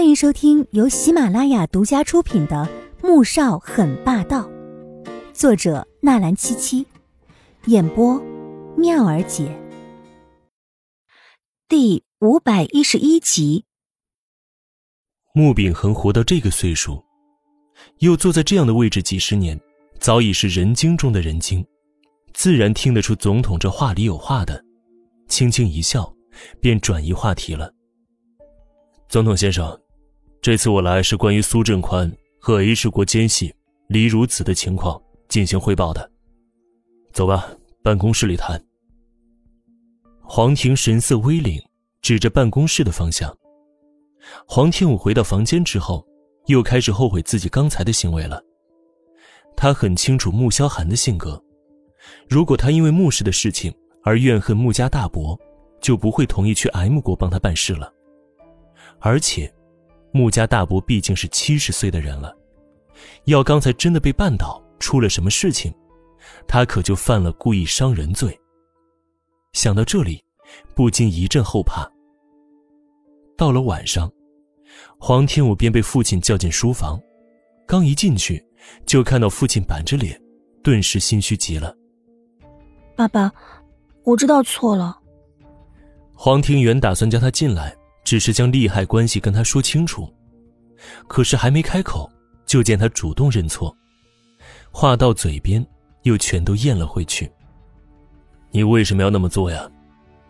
欢迎收听由喜马拉雅独家出品的《穆少很霸道》，作者纳兰七七，演播妙儿姐。第五百一十一集。穆秉恒活到这个岁数，又坐在这样的位置几十年，早已是人精中的人精，自然听得出总统这话里有话的，轻轻一笑，便转移话题了。总统先生，这次我来是关于苏振宽和 H 国奸细李如子的情况进行汇报的。走吧，办公室里谈。黄庭神色微凛，指着办公室的方向。黄天武回到房间之后，又开始后悔自己刚才的行为了。他很清楚穆萧寒的性格，如果他因为穆氏的事情而怨恨穆家大伯，就不会同意去 M 国帮他办事了。而且，穆家大伯毕竟是七十岁的人了，要刚才真的被绊倒，出了什么事情，他可就犯了故意伤人罪。想到这里，不禁一阵后怕。到了晚上，黄天武便被父亲叫进书房，刚一进去，就看到父亲板着脸，顿时心虚极了。爸爸，我知道错了。黄庭元打算叫他进来。只是将利害关系跟他说清楚，可是还没开口，就见他主动认错，话到嘴边又全都咽了回去。你为什么要那么做呀？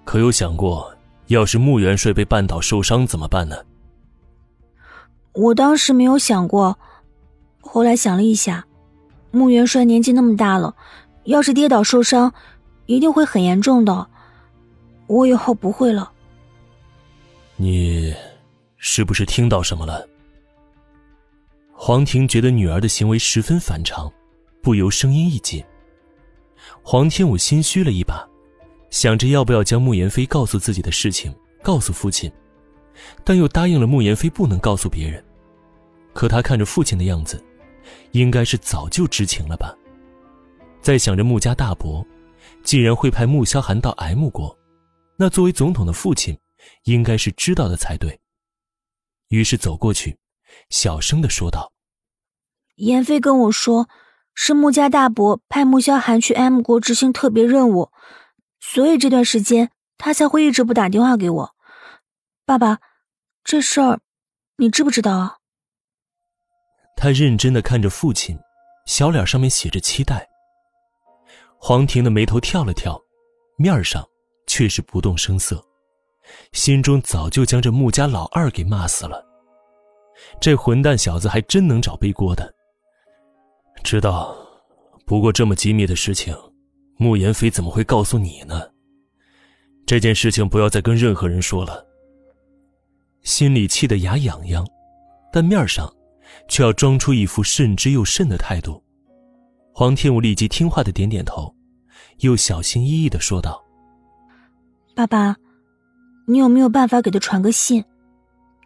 可有想过，要是穆元帅被绊倒受伤怎么办呢？我当时没有想过，后来想了一下，穆元帅年纪那么大了，要是跌倒受伤，一定会很严重的。我以后不会了。你是不是听到什么了？黄婷觉得女儿的行为十分反常，不由声音一紧。黄天武心虚了一把，想着要不要将穆言飞告诉自己的事情告诉父亲，但又答应了穆言飞不能告诉别人。可他看着父亲的样子，应该是早就知情了吧？在想着穆家大伯既然会派穆萧寒到 M 国，那作为总统的父亲。应该是知道的才对。于是走过去，小声的说道：“严飞跟我说，是穆家大伯派穆萧寒去 M 国执行特别任务，所以这段时间他才会一直不打电话给我。爸爸，这事儿你知不知道啊？”他认真的看着父亲，小脸上面写着期待。黄婷的眉头跳了跳，面上却是不动声色。心中早就将这穆家老二给骂死了。这混蛋小子还真能找背锅的。知道，不过这么机密的事情，穆言飞怎么会告诉你呢？这件事情不要再跟任何人说了。心里气得牙痒痒，但面上却要装出一副慎之又慎的态度。黄天武立即听话的点点头，又小心翼翼的说道：“爸爸。”你有没有办法给他传个信，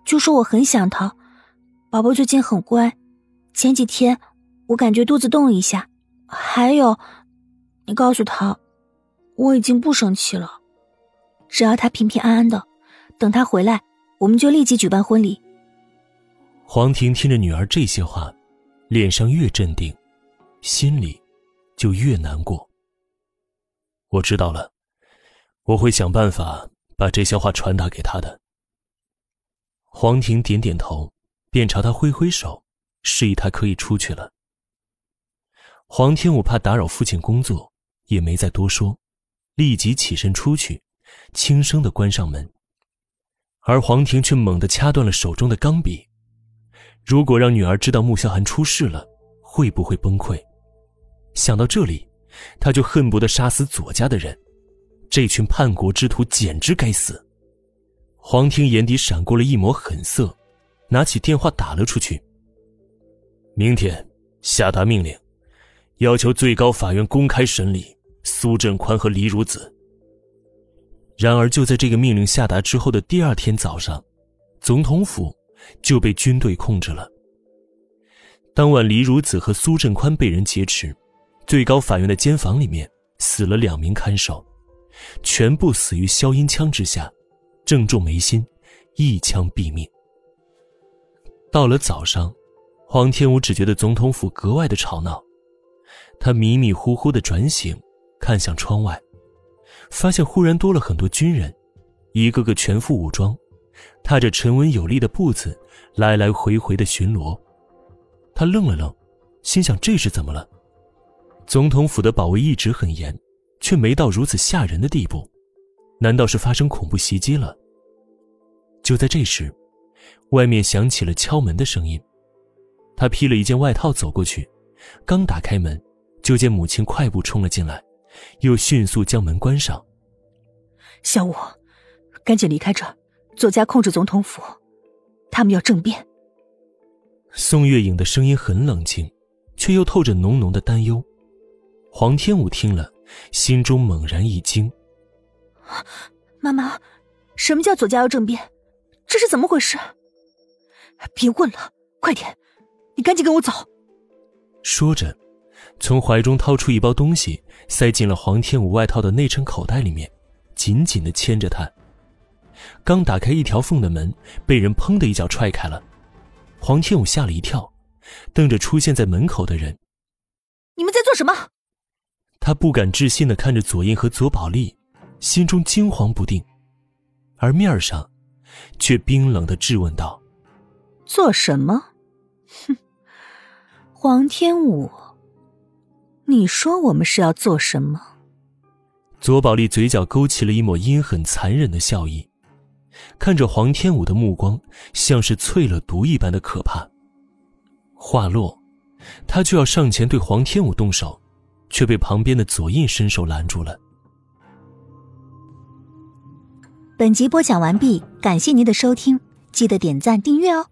就说我很想他，宝宝最近很乖，前几天我感觉肚子动了一下，还有，你告诉他，我已经不生气了，只要他平平安安的，等他回来，我们就立即举办婚礼。黄婷听着女儿这些话，脸上越镇定，心里就越难过。我知道了，我会想办法。把这些话传达给他的。黄婷点点头，便朝他挥挥手，示意他可以出去了。黄天武怕打扰父亲工作，也没再多说，立即起身出去，轻声的关上门。而黄婷却猛地掐断了手中的钢笔。如果让女儿知道穆萧寒出事了，会不会崩溃？想到这里，他就恨不得杀死左家的人。这群叛国之徒简直该死！黄庭眼底闪过了一抹狠色，拿起电话打了出去。明天下达命令，要求最高法院公开审理苏振宽和李如子。然而，就在这个命令下达之后的第二天早上，总统府就被军队控制了。当晚，李如子和苏振宽被人劫持，最高法院的监房里面死了两名看守。全部死于消音枪之下，正中眉心，一枪毙命。到了早上，黄天武只觉得总统府格外的吵闹。他迷迷糊糊的转醒，看向窗外，发现忽然多了很多军人，一个个全副武装，踏着沉稳有力的步子，来来回回的巡逻。他愣了愣，心想这是怎么了？总统府的保卫一直很严，却没到如此吓人的地步，难道是发生恐怖袭击了？就在这时，外面响起了敲门的声音。他披了一件外套走过去，刚打开门，就见母亲快步冲了进来，又迅速将门关上。小五，赶紧离开这儿，左家控制总统府，他们要政变。宋月影的声音很冷静，却又透着浓浓的担忧。黄天武听了，心中猛然一惊：“妈妈，什么叫左家要政变？这是怎么回事？别问了，快点，你赶紧跟我走。”说着，从怀中掏出一包东西，塞进了黄天武外套的内衬口袋里面，紧紧的牵着他。刚打开一条缝的门，被人砰的一脚踹开了。黄天武吓了一跳，瞪着出现在门口的人：“你们在做什么？”他不敢置信的看着左印和左宝莉，心中惊惶不定，而面上，却冰冷的质问道：“做什么？哼，黄天武，你说我们是要做什么？”左宝莉嘴角勾起了一抹阴狠残忍的笑意，看着黄天武的目光像是淬了毒一般的可怕。话落，他就要上前对黄天武动手。却被旁边的左印伸手拦住了。本集播讲完毕，感谢您的收听，记得点赞订阅哦。